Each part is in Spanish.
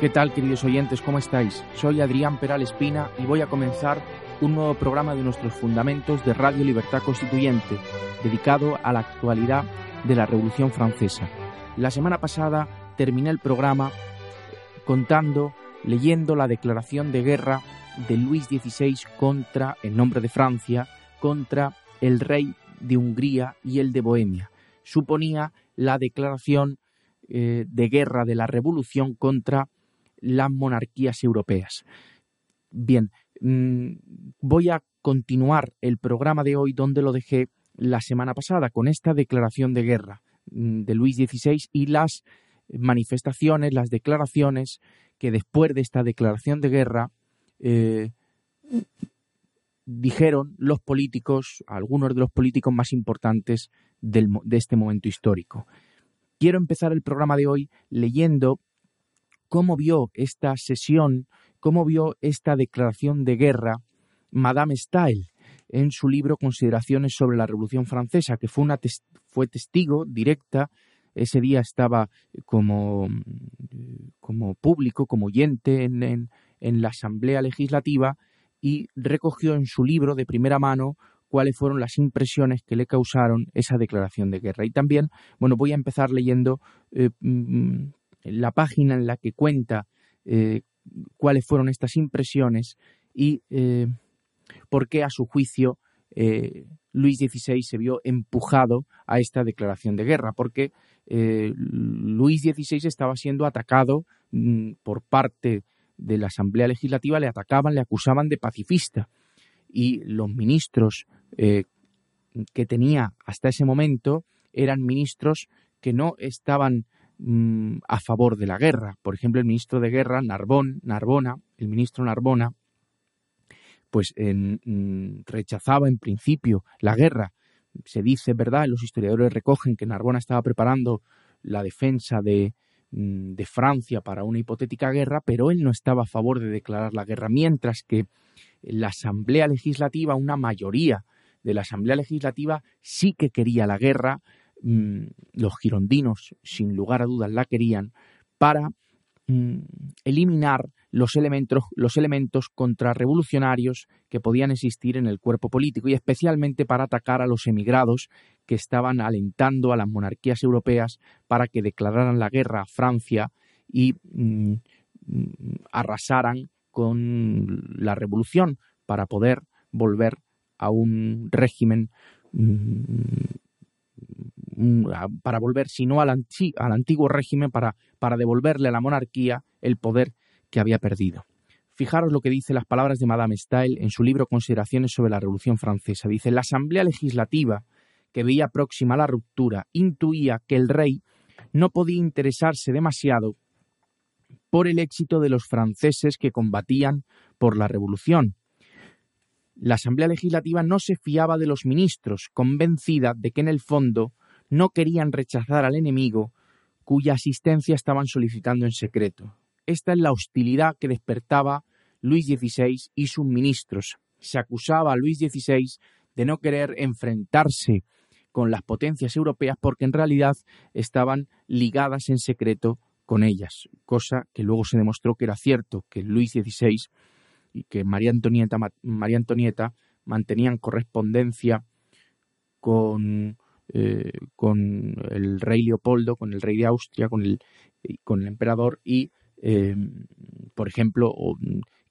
¿Qué tal, queridos oyentes? ¿Cómo estáis? Soy Adrián Peral Espina y voy a comenzar un nuevo programa de nuestros fundamentos de Radio Libertad Constituyente, dedicado a la actualidad de la Revolución Francesa. La semana pasada terminé el programa contando, leyendo la declaración de guerra de Luis XVI contra, en nombre de Francia, contra el rey de Hungría y el de Bohemia. Suponía la declaración eh, de guerra de la revolución contra las monarquías europeas. Bien, mm, voy a continuar el programa de hoy donde lo dejé la semana pasada con esta declaración de guerra mm, de Luis XVI y las manifestaciones, las declaraciones que después de esta declaración de guerra eh, dijeron los políticos, algunos de los políticos más importantes de este momento histórico. Quiero empezar el programa de hoy leyendo cómo vio esta sesión, cómo vio esta declaración de guerra Madame Stael en su libro Consideraciones sobre la Revolución Francesa, que fue, testigo directa, ese día estaba como, como público, como oyente en, en la Asamblea Legislativa y recogió en su libro de primera mano cuáles fueron las impresiones que le causaron esa declaración de guerra. Y también, bueno, voy a empezar leyendo eh, mm, la página en la que cuenta eh, cuáles fueron estas impresiones y eh, por qué a su juicio eh, Luis XVI se vio empujado a esta declaración de guerra, porque Luis XVI estaba siendo atacado mm, por parte de la Asamblea Legislativa, le atacaban, le acusaban de pacifista. Y los ministros que tenía hasta ese momento eran ministros que no estaban Mm, a favor de la guerra. Por ejemplo, el ministro de Guerra, Narbona, el ministro Narbona, pues mm, rechazaba en principio la guerra. Se dice, ¿verdad? Los historiadores recogen que Narbona estaba preparando la defensa de, mm, de Francia para una hipotética guerra, pero él no estaba a favor de declarar la guerra, mientras que la Asamblea Legislativa, una mayoría de la Asamblea Legislativa sí que quería la guerra, los girondinos, sin lugar a dudas, la querían para mm, eliminar los elementos, los elementos contrarrevolucionarios que podían existir en el cuerpo político y especialmente para atacar a los emigrados que estaban alentando a las monarquías europeas para que declararan la guerra a Francia y mm, arrasaran con la revolución para poder volver a un régimen para volver, sino al, al antiguo régimen, para, para devolverle a la monarquía el poder que había perdido. Fijaros lo que dice las palabras de Madame Stael en su libro Consideraciones sobre la Revolución Francesa. Dice, la Asamblea Legislativa, que veía próxima la ruptura, intuía que el rey no podía interesarse demasiado por el éxito de los franceses que combatían por la revolución. La Asamblea Legislativa no se fiaba de los ministros, convencida de que en el fondo no querían rechazar al enemigo cuya asistencia estaban solicitando en secreto. Esta es la hostilidad que despertaba Luis XVI y sus ministros. Se acusaba a Luis XVI de no querer enfrentarse con las potencias europeas porque en realidad estaban ligadas en secreto con ellas, cosa que luego se demostró que era cierto, que Luis XVI y que María Antonieta, María Antonieta mantenían correspondencia con eh, con el rey Leopoldo, con el rey de Austria, con el, con el emperador y, eh, por ejemplo,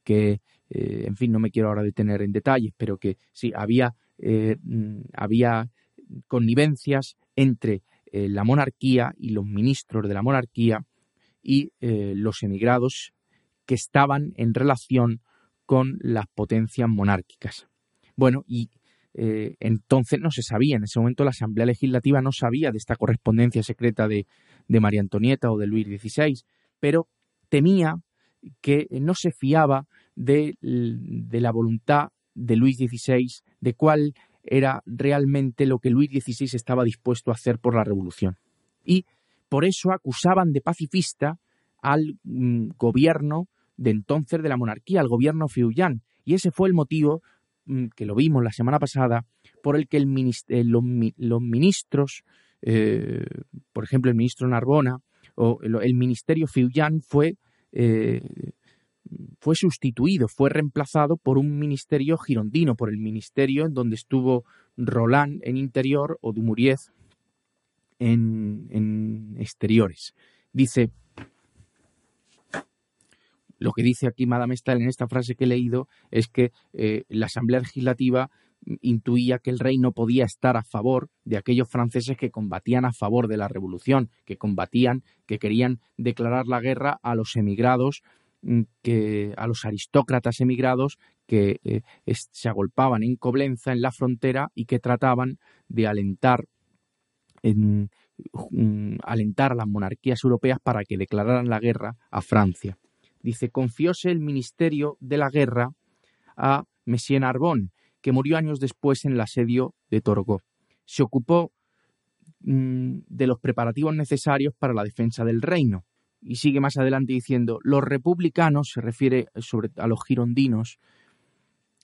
que, eh, en fin, no me quiero ahora detener en detalles, pero que sí, había, había connivencias entre la monarquía y los ministros de la monarquía y los emigrados que estaban en relación con las potencias monárquicas. Bueno, y eh, entonces no se sabía, en ese momento la Asamblea Legislativa no sabía de esta correspondencia secreta de, María Antonieta o de Luis XVI, pero temía que no se fiaba de, la voluntad de Luis XVI, de cuál era realmente lo que Luis XVI estaba dispuesto a hacer por la revolución. Y por eso acusaban de pacifista al mm, gobierno de entonces de la monarquía, al gobierno Fiullán. Y ese fue el motivo, que lo vimos la semana pasada, por el que eh, los, ministros, eh, por ejemplo el ministro Narbona o el, ministerio Fiullán fue, eh, fue sustituido, fue reemplazado por un ministerio girondino, por el ministerio en donde estuvo Roland en interior o Dumuriez en, en exteriores. Dice, lo que dice aquí Madame Stahl en esta frase que he leído es que eh, la Asamblea Legislativa intuía que el rey no podía estar a favor de aquellos franceses que combatían a favor de la revolución, que combatían, que querían declarar la guerra a los emigrados, mm, a los aristócratas emigrados que eh, se agolpaban en Coblenza, en la frontera, y que trataban de alentar en, mm, alentar a las monarquías europeas para que declararan la guerra a Francia. Dice, confióse el ministerio de la guerra a Messier Narbonne, que murió años después en el asedio de Torgó. Se ocupó mm, de los preparativos necesarios para la defensa del reino. Y sigue más adelante diciendo, los republicanos, se refiere sobre a los girondinos,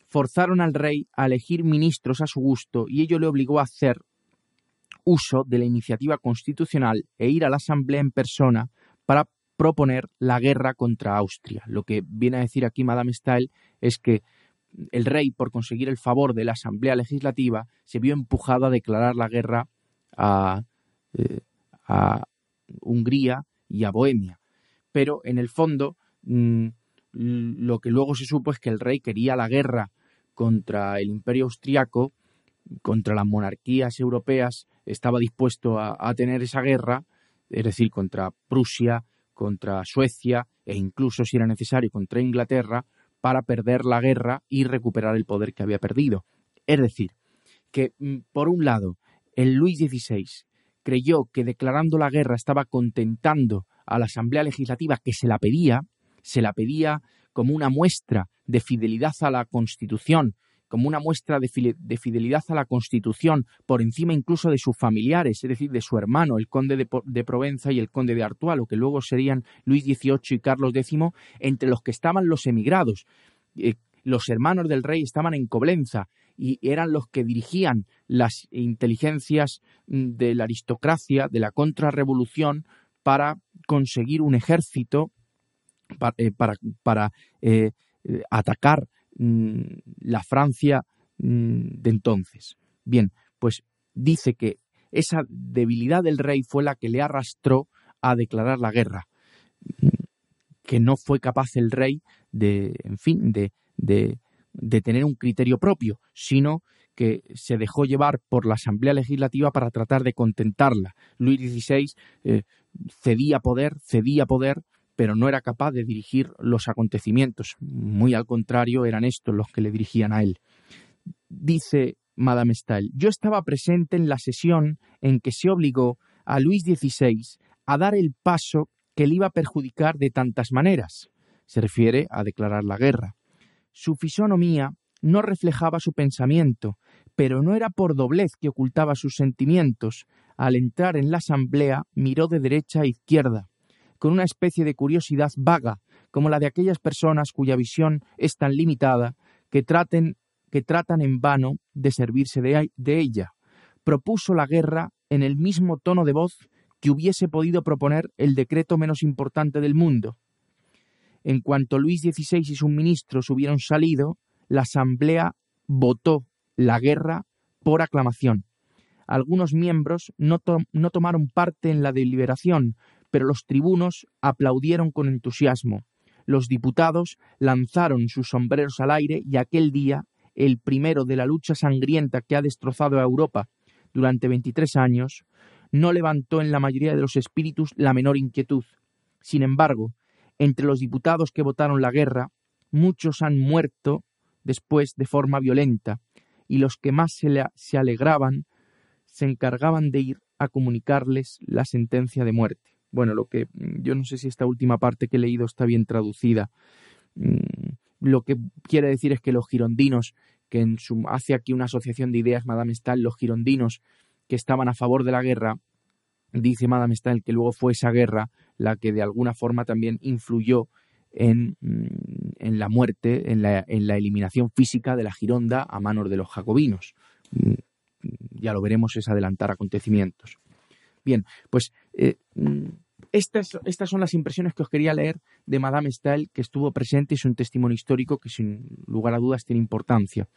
forzaron al rey a elegir ministros a su gusto y ello le obligó a hacer uso de la iniciativa constitucional e ir a la Asamblea en persona para proponer la guerra contra Austria. Lo que viene a decir aquí Madame Stael es que el rey, por conseguir el favor de la Asamblea Legislativa, se vio empujado a declarar la guerra a, eh, Hungría y a Bohemia. Pero en el fondo, mm, lo que luego se supo es que el rey quería la guerra contra el imperio austriaco, contra las monarquías europeas, estaba dispuesto a, a tener esa guerra, es decir, contra Prusia, contra Suecia e incluso, si era necesario, contra Inglaterra, para perder la guerra y recuperar el poder que había perdido. Es decir, que mm, por un lado, el Luis XVI creyó que declarando la guerra estaba contentando a la Asamblea Legislativa que se la pedía, se la pedía como una muestra de fidelidad a la Constitución, como una muestra de, fidelidad a la Constitución, por encima incluso de sus familiares, es decir, de su hermano, el conde de, Provenza y el conde de Artois, lo que luego serían Luis XVIII y Carlos X, entre los que estaban los emigrados. Eh, los hermanos del rey estaban en Coblenza y eran los que dirigían las inteligencias mm, de la aristocracia, de la contrarrevolución, para conseguir un ejército para, para, eh, eh, atacar la Francia mm, de entonces. Bien, pues dice que esa debilidad del rey fue la que le arrastró a declarar la guerra, que no fue capaz el rey de, en fin, de tener un criterio propio, sino que se dejó llevar por la Asamblea Legislativa para tratar de contentarla. Luis XVI eh, cedía poder, cedía poder pero no era capaz de dirigir los acontecimientos. Muy al contrario, eran estos los que le dirigían a él. Dice Madame Stael, yo estaba presente en la sesión en que se obligó a Luis XVI a dar el paso que le iba a perjudicar de tantas maneras. Se refiere a declarar la guerra. Su fisonomía no reflejaba su pensamiento, pero no era por doblez que ocultaba sus sentimientos. Al entrar en la asamblea miró de derecha a izquierda con una especie de curiosidad vaga, como la de aquellas personas cuya visión es tan limitada que, traten, que tratan en vano de servirse de, ella. Propuso la guerra en el mismo tono de voz que hubiese podido proponer el decreto menos importante del mundo. En cuanto Luis XVI y sus ministros hubieron salido, la Asamblea votó la guerra por aclamación. Algunos miembros no, no, tomaron parte en la deliberación, pero los tribunos aplaudieron con entusiasmo. Los diputados lanzaron sus sombreros al aire y aquel día, el primero de la lucha sangrienta que ha destrozado a Europa durante veintitrés años, no levantó en la mayoría de los espíritus la menor inquietud. Sin embargo, entre los diputados que votaron la guerra, muchos han muerto después de forma violenta, y los que más se, se alegraban se encargaban de ir a comunicarles la sentencia de muerte. Bueno, lo que yo no sé si esta última parte que he leído está bien traducida. Mm, lo que quiere decir es que los girondinos, que en hace aquí una asociación de ideas, Madame Stahl, los girondinos que estaban a favor de la guerra, dice Madame Stahl que luego fue esa guerra la que de alguna forma también influyó en, mm, en la muerte, en la, en la, eliminación física de la Gironda a manos de los jacobinos. Mm, ya lo veremos, es adelantar acontecimientos. Bien, pues eh, mm, estas, son las impresiones que os quería leer de Madame Stael, que estuvo presente y es un testimonio histórico que sin lugar a dudas tiene importancia.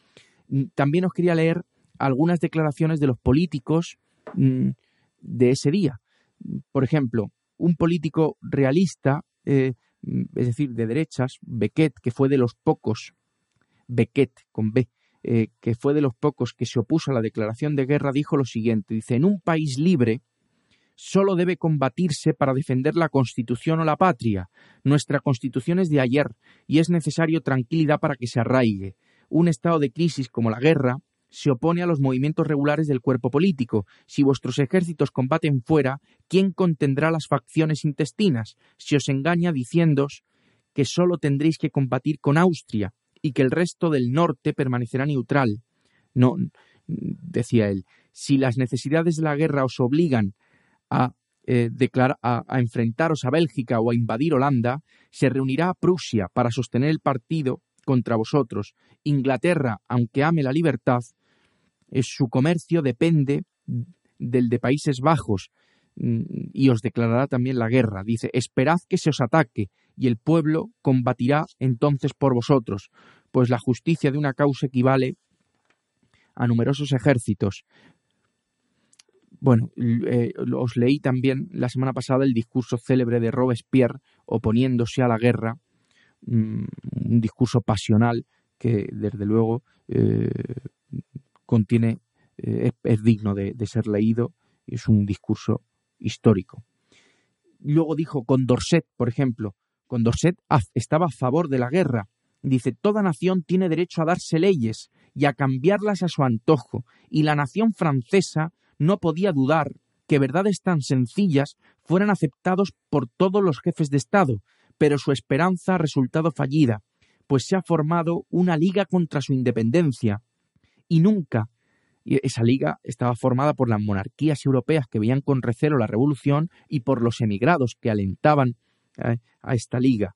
También os quería leer algunas declaraciones de los políticos de ese día. Por ejemplo, un político realista, eh, es decir, de derechas, Beckett, que fue de los pocos, Beckett con B, eh, que fue de los pocos que se opuso a la declaración de guerra, dijo lo siguiente, dice, en un país libre solo debe combatirse para defender la Constitución o la patria. Nuestra Constitución es de ayer y es necesario tranquilidad para que se arraigue. Un estado de crisis como la guerra se opone a los movimientos regulares del cuerpo político. Si vuestros ejércitos combaten fuera, ¿quién contendrá las facciones intestinas? Si os engaña diciéndoos que sólo tendréis que combatir con Austria y que el resto del norte permanecerá neutral. No, decía él, si las necesidades de la guerra os obligan a, eh, a, a enfrentaros a Bélgica o a invadir Holanda, se reunirá a Prusia para sostener el partido contra vosotros. Inglaterra, aunque ame la libertad, su comercio depende del de Países Bajos mm, y os declarará también la guerra. Dice, esperad que se os ataque y el pueblo combatirá entonces por vosotros, pues la justicia de una causa equivale a numerosos ejércitos. Bueno, eh, os leí también la semana pasada el discurso célebre de Robespierre oponiéndose a la guerra, mm, un discurso pasional que desde luego eh, contiene, eh, es, digno de, ser leído, es un discurso histórico. Luego dijo Condorcet, por ejemplo, Condorcet estaba a favor de la guerra. Dice, toda nación tiene derecho a darse leyes y a cambiarlas a su antojo, y la nación francesa no podía dudar que verdades tan sencillas fueran aceptados por todos los jefes de Estado, pero su esperanza ha resultado fallida, pues se ha formado una liga contra su independencia, y nunca esa liga estaba formada por las monarquías europeas que veían con recelo la revolución y por los emigrados que alentaban eh, a esta liga.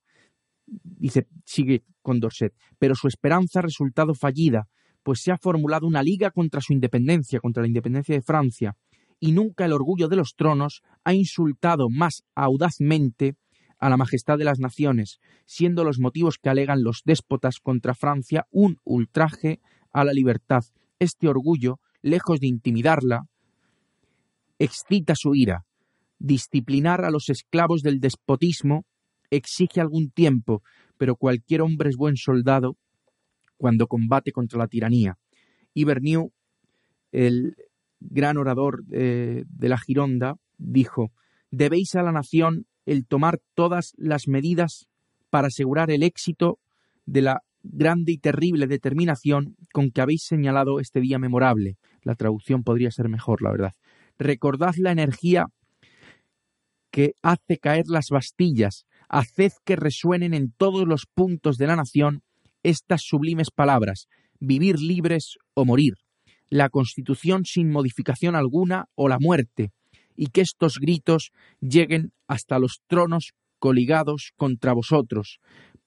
Dice, sigue con Dorset, pero su esperanza ha resultado fallida, pues se ha formulado una liga contra su independencia, contra la independencia de Francia, y nunca el orgullo de los tronos ha insultado más audazmente a la majestad de las naciones, siendo los motivos que alegan los déspotas contra Francia un ultraje a la libertad. Este orgullo, lejos de intimidarla, excita su ira. Disciplinar a los esclavos del despotismo exige algún tiempo, pero cualquier hombre es buen soldado cuando combate contra la tiranía. Y el gran orador de, de la Gironda, dijo, debéis a la nación el tomar todas las medidas para asegurar el éxito de la grande y terrible determinación con que habéis señalado este día memorable. La traducción podría ser mejor, la verdad. Recordad la energía que hace caer las bastillas, haced que resuenen en todos los puntos de la nación estas sublimes palabras, vivir libres o morir, la Constitución sin modificación alguna o la muerte, y que estos gritos lleguen hasta los tronos coligados contra vosotros,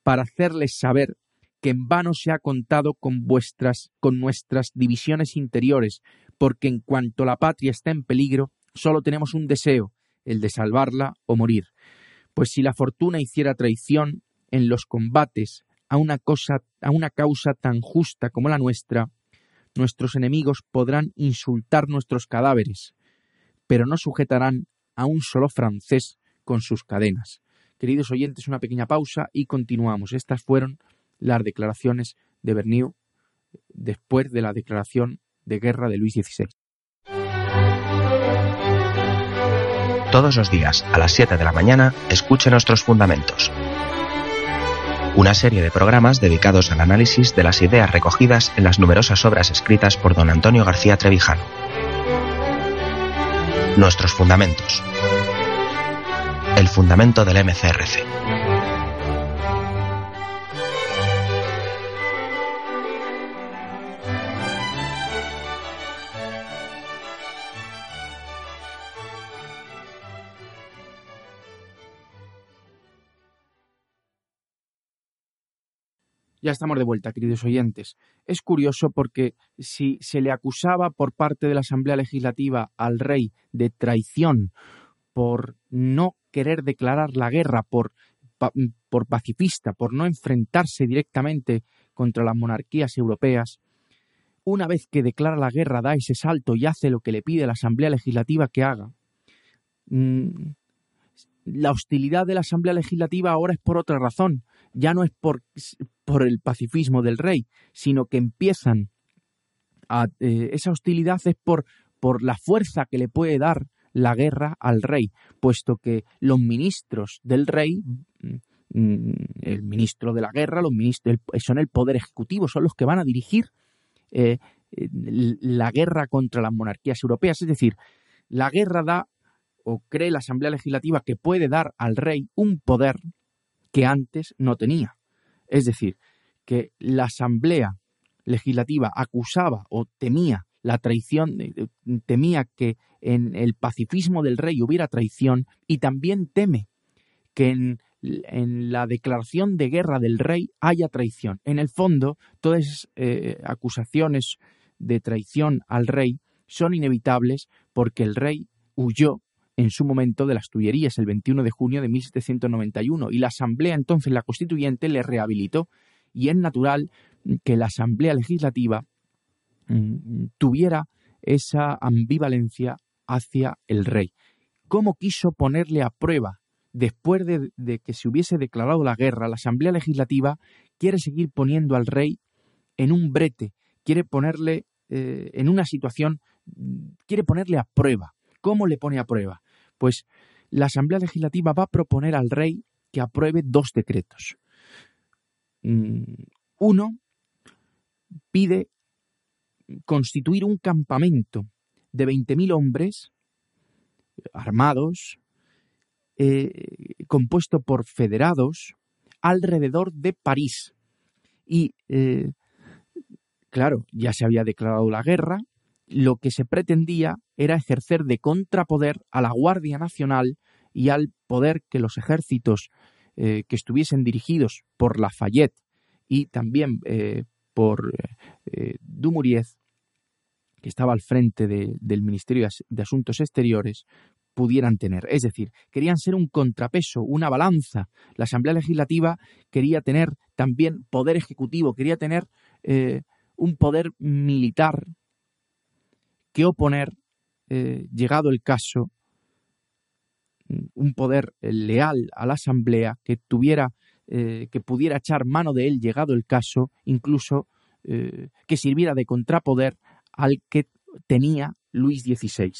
para hacerles saber que en vano se ha contado con vuestras, con nuestras divisiones interiores, porque en cuanto la patria está en peligro, solo tenemos un deseo, el de salvarla o morir. Pues si la fortuna hiciera traición en los combates a una cosa, a una causa tan justa como la nuestra, nuestros enemigos podrán insultar nuestros cadáveres, pero no sujetarán a un solo francés con sus cadenas. Queridos oyentes, una pequeña pausa y continuamos. Estas fueron las declaraciones de Bernieu después de la declaración de guerra de Luis XVI. Todos los días a las 7 de la mañana escuche nuestros fundamentos. Una serie de programas dedicados al análisis de las ideas recogidas en las numerosas obras escritas por don Antonio García Trevijano. Nuestros fundamentos el fundamento del MCRC. Ya estamos de vuelta, queridos oyentes. Es curioso porque si se le acusaba por parte de la Asamblea Legislativa al rey de traición por no querer declarar la guerra, por, por pacifista, por no enfrentarse directamente contra las monarquías europeas, una vez que declara la guerra da ese salto y hace lo que le pide la Asamblea Legislativa que haga, mm, la hostilidad de la Asamblea Legislativa ahora es por otra razón. Ya no es por, por el pacifismo del rey, sino que empiezan a, eh, esa hostilidad es por, por la fuerza que le puede dar la guerra al rey, puesto que los ministros del rey, mm, el ministro de la guerra, los ministros son el poder ejecutivo, son los que van a dirigir eh, la guerra contra las monarquías europeas. Es decir, la guerra da o cree la Asamblea Legislativa que puede dar al rey un poder que antes no tenía. Es decir, que la Asamblea Legislativa acusaba o temía la traición, eh, temía que en el pacifismo del rey hubiera traición y también teme que en, la declaración de guerra del rey haya traición. En el fondo, todas esas eh, acusaciones de traición al rey son inevitables porque el rey huyó en su momento de las Tullerías el 21 de junio de 1791 y la Asamblea entonces la Constituyente le rehabilitó y es natural que la Asamblea Legislativa mm, tuviera esa ambivalencia hacia el rey. ¿Cómo quiso ponerle a prueba después de, que se hubiese declarado la guerra? La Asamblea Legislativa quiere seguir poniendo al rey en un brete, quiere ponerle eh, en una situación, quiere ponerle a prueba. ¿Cómo le pone a prueba? Pues la Asamblea Legislativa va a proponer al rey que apruebe dos decretos. Mm, uno pide constituir un campamento de 20.000 hombres armados, eh, compuesto por federados, alrededor de París. Y, eh, claro, ya se había declarado la guerra, lo que se pretendía era ejercer de contrapoder a la Guardia Nacional y al poder que los ejércitos eh, que estuviesen dirigidos por Lafayette y también eh, por eh, Dumouriez, que estaba al frente del Ministerio de Asuntos Exteriores, pudieran tener. Es decir, querían ser un contrapeso, una balanza. La Asamblea Legislativa quería tener también poder ejecutivo, quería tener un poder militar que oponer, eh, llegado el caso, un poder eh, leal a la Asamblea que tuviera, eh, que pudiera echar mano de él, llegado el caso, incluso que sirviera de contrapoder al que tenía Luis XVI.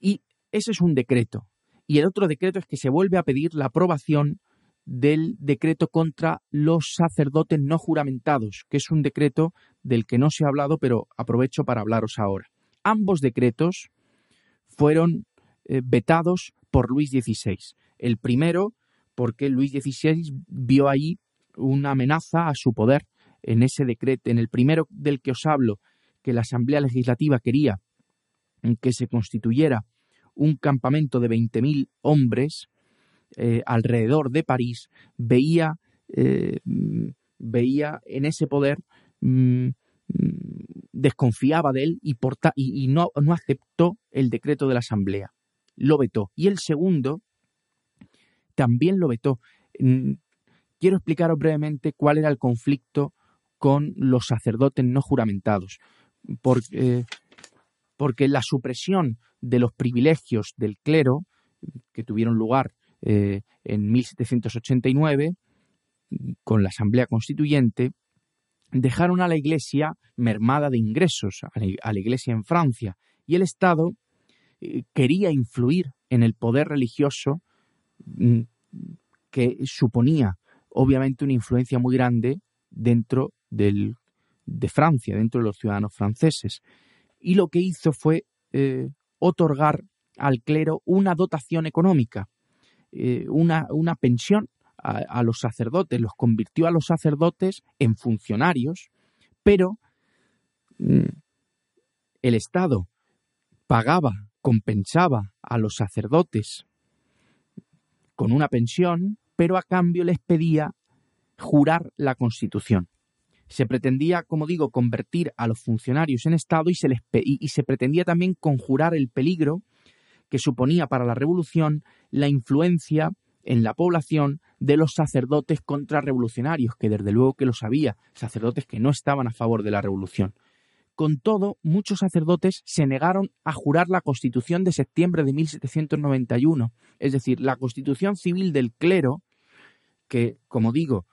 Y ese es un decreto. Y el otro decreto es que se vuelve a pedir la aprobación del decreto contra los sacerdotes no juramentados, que es un decreto del que no se ha hablado, pero aprovecho para hablaros ahora. Ambos decretos fueron eh, vetados por Luis XVI. El primero, porque Luis XVI vio ahí una amenaza a su poder en ese decreto. En el primero del que os hablo, que la Asamblea Legislativa quería que se constituyera un campamento de 20.000 hombres eh, alrededor de París, veía, eh, veía en ese poder, mm, mm, desconfiaba de él y, no, no aceptó el decreto de la Asamblea. Lo vetó. Y el segundo también lo vetó. Mm, quiero explicaros brevemente cuál era el conflicto con los sacerdotes no juramentados. Porque, porque la supresión de los privilegios del clero que tuvieron lugar eh, en 1789, con la Asamblea Constituyente, dejaron a la Iglesia mermada de ingresos, a la, Iglesia en Francia, y el Estado eh, quería influir en el poder religioso mm, que suponía obviamente una influencia muy grande dentro del, de Francia, dentro de los ciudadanos franceses. Y lo que hizo fue eh, otorgar al clero una dotación económica eh, una, una, pensión a, los sacerdotes, los convirtió a los sacerdotes en funcionarios, pero mm, el Estado pagaba, compensaba a los sacerdotes con una pensión, pero a cambio les pedía jurar la Constitución. Se pretendía, como digo, convertir a los funcionarios en Estado y se, les y se pretendía también conjurar el peligro que suponía para la revolución la influencia en la población de los sacerdotes contrarrevolucionarios, que desde luego que lo sabía, sacerdotes que no estaban a favor de la revolución. Con todo, muchos sacerdotes se negaron a jurar la Constitución de septiembre de 1791, es decir, la Constitución civil del clero, que, como digo,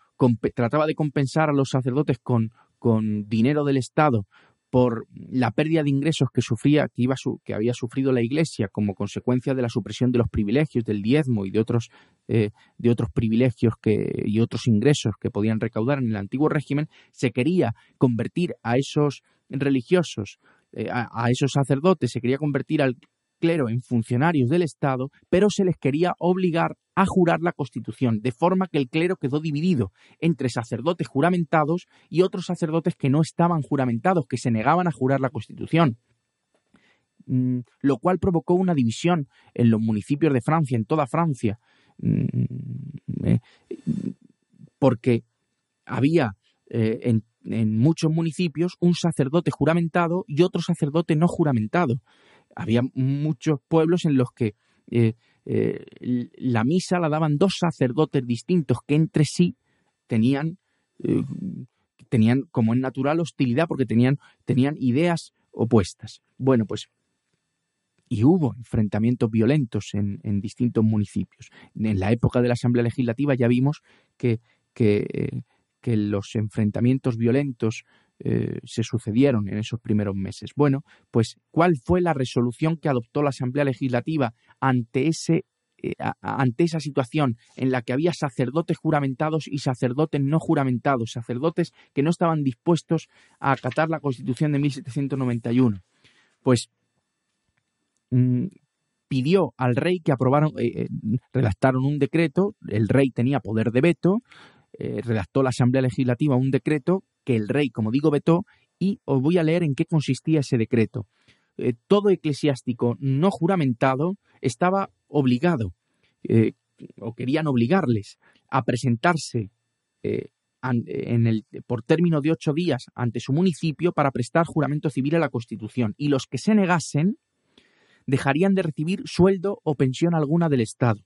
trataba de compensar a los sacerdotes con, con dinero del Estado por la pérdida de ingresos que sufría, que, iba que había sufrido la Iglesia como consecuencia de la supresión de los privilegios, del diezmo y de otros, eh, de otros privilegios que, y otros ingresos que podían recaudar en el antiguo régimen, se quería convertir a esos religiosos, eh, a, esos sacerdotes, se quería convertir al clero en funcionarios del Estado, pero se les quería obligar a jurar la Constitución, de forma que el clero quedó dividido entre sacerdotes juramentados y otros sacerdotes que no estaban juramentados, que se negaban a jurar la Constitución. Mm, lo cual provocó una división en los municipios de Francia, en toda Francia, mm, eh, porque había eh, en, muchos municipios un sacerdote juramentado y otro sacerdote no juramentado. Había muchos pueblos en los que eh, eh, la misa la daban dos sacerdotes distintos que entre sí tenían, eh, tenían como en natural hostilidad porque tenían, tenían ideas opuestas. Bueno, pues y hubo enfrentamientos violentos en, distintos municipios. En la época de la Asamblea Legislativa ya vimos que, que, que los enfrentamientos violentos eh, se sucedieron en esos primeros meses. Bueno, pues ¿cuál fue la resolución que adoptó la Asamblea Legislativa ante ese eh, esa situación en la que había sacerdotes juramentados y sacerdotes no juramentados, sacerdotes que no estaban dispuestos a acatar la Constitución de 1791. Pues mm, pidió al rey que aprobaron, eh, redactaron un decreto, el rey tenía poder de veto, redactó la Asamblea Legislativa un decreto que el rey, como digo, vetó y os voy a leer en qué consistía ese decreto. Eh, todo eclesiástico no juramentado estaba obligado, eh, o querían obligarles, a presentarse eh, en el, por término de ocho días ante su municipio para prestar juramento civil a la Constitución, y los que se negasen dejarían de recibir sueldo o pensión alguna del Estado,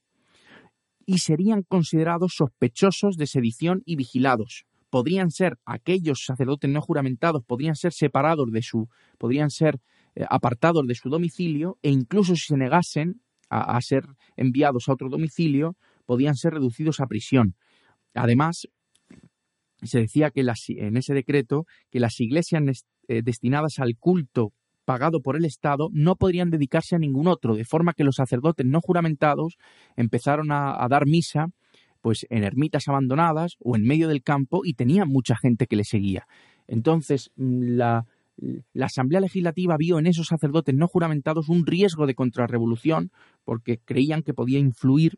y serían considerados sospechosos de sedición y vigilados, podrían ser aquellos sacerdotes no juramentados, podrían ser separados de su, podrían ser eh, apartados de su domicilio e incluso si se negasen a, ser enviados a otro domicilio, podían ser reducidos a prisión. Además, se decía que en ese decreto que las iglesias eh, destinadas al culto pagado por el Estado no podrían dedicarse a ningún otro, de forma que los sacerdotes no juramentados empezaron a dar misa pues en ermitas abandonadas o en medio del campo y tenía mucha gente que le seguía. Entonces, mm, la, Asamblea Legislativa vio en esos sacerdotes no juramentados un riesgo de contrarrevolución porque creían que podía influir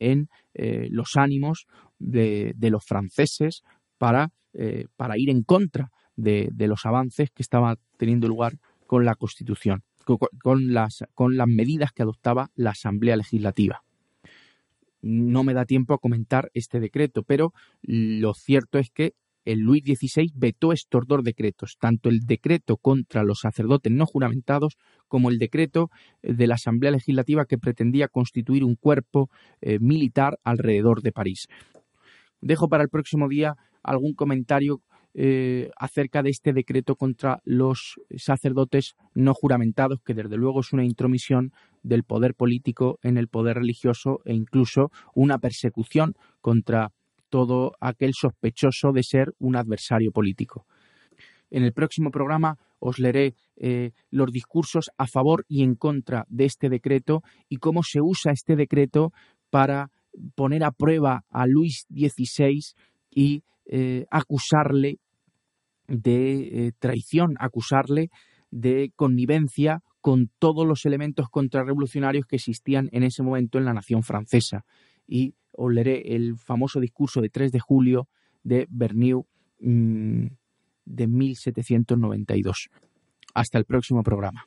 en eh, los ánimos de, los franceses para, eh, para, ir en contra de, los avances que estaban teniendo lugar con la Constitución, con, las, con las medidas que adoptaba la Asamblea Legislativa no me da tiempo a comentar este decreto, pero lo cierto es que el Luis XVI vetó estos dos decretos, tanto el decreto contra los sacerdotes no juramentados como el decreto de la Asamblea Legislativa que pretendía constituir un cuerpo eh, militar alrededor de París. Dejo para el próximo día algún comentario eh, acerca de este decreto contra los sacerdotes no juramentados, que desde luego es una intromisión del poder político en el poder religioso e incluso una persecución contra todo aquel sospechoso de ser un adversario político. En el próximo programa os leeré eh, los discursos a favor y en contra de este decreto y cómo se usa este decreto para poner a prueba a Luis XVI y eh, acusarle de eh, traición, acusarle de connivencia con todos los elementos contrarrevolucionarios que existían en ese momento en la nación francesa. y os leeré el famoso discurso de 3 de julio de Bernieu mm, de 1792. Hasta el próximo programa.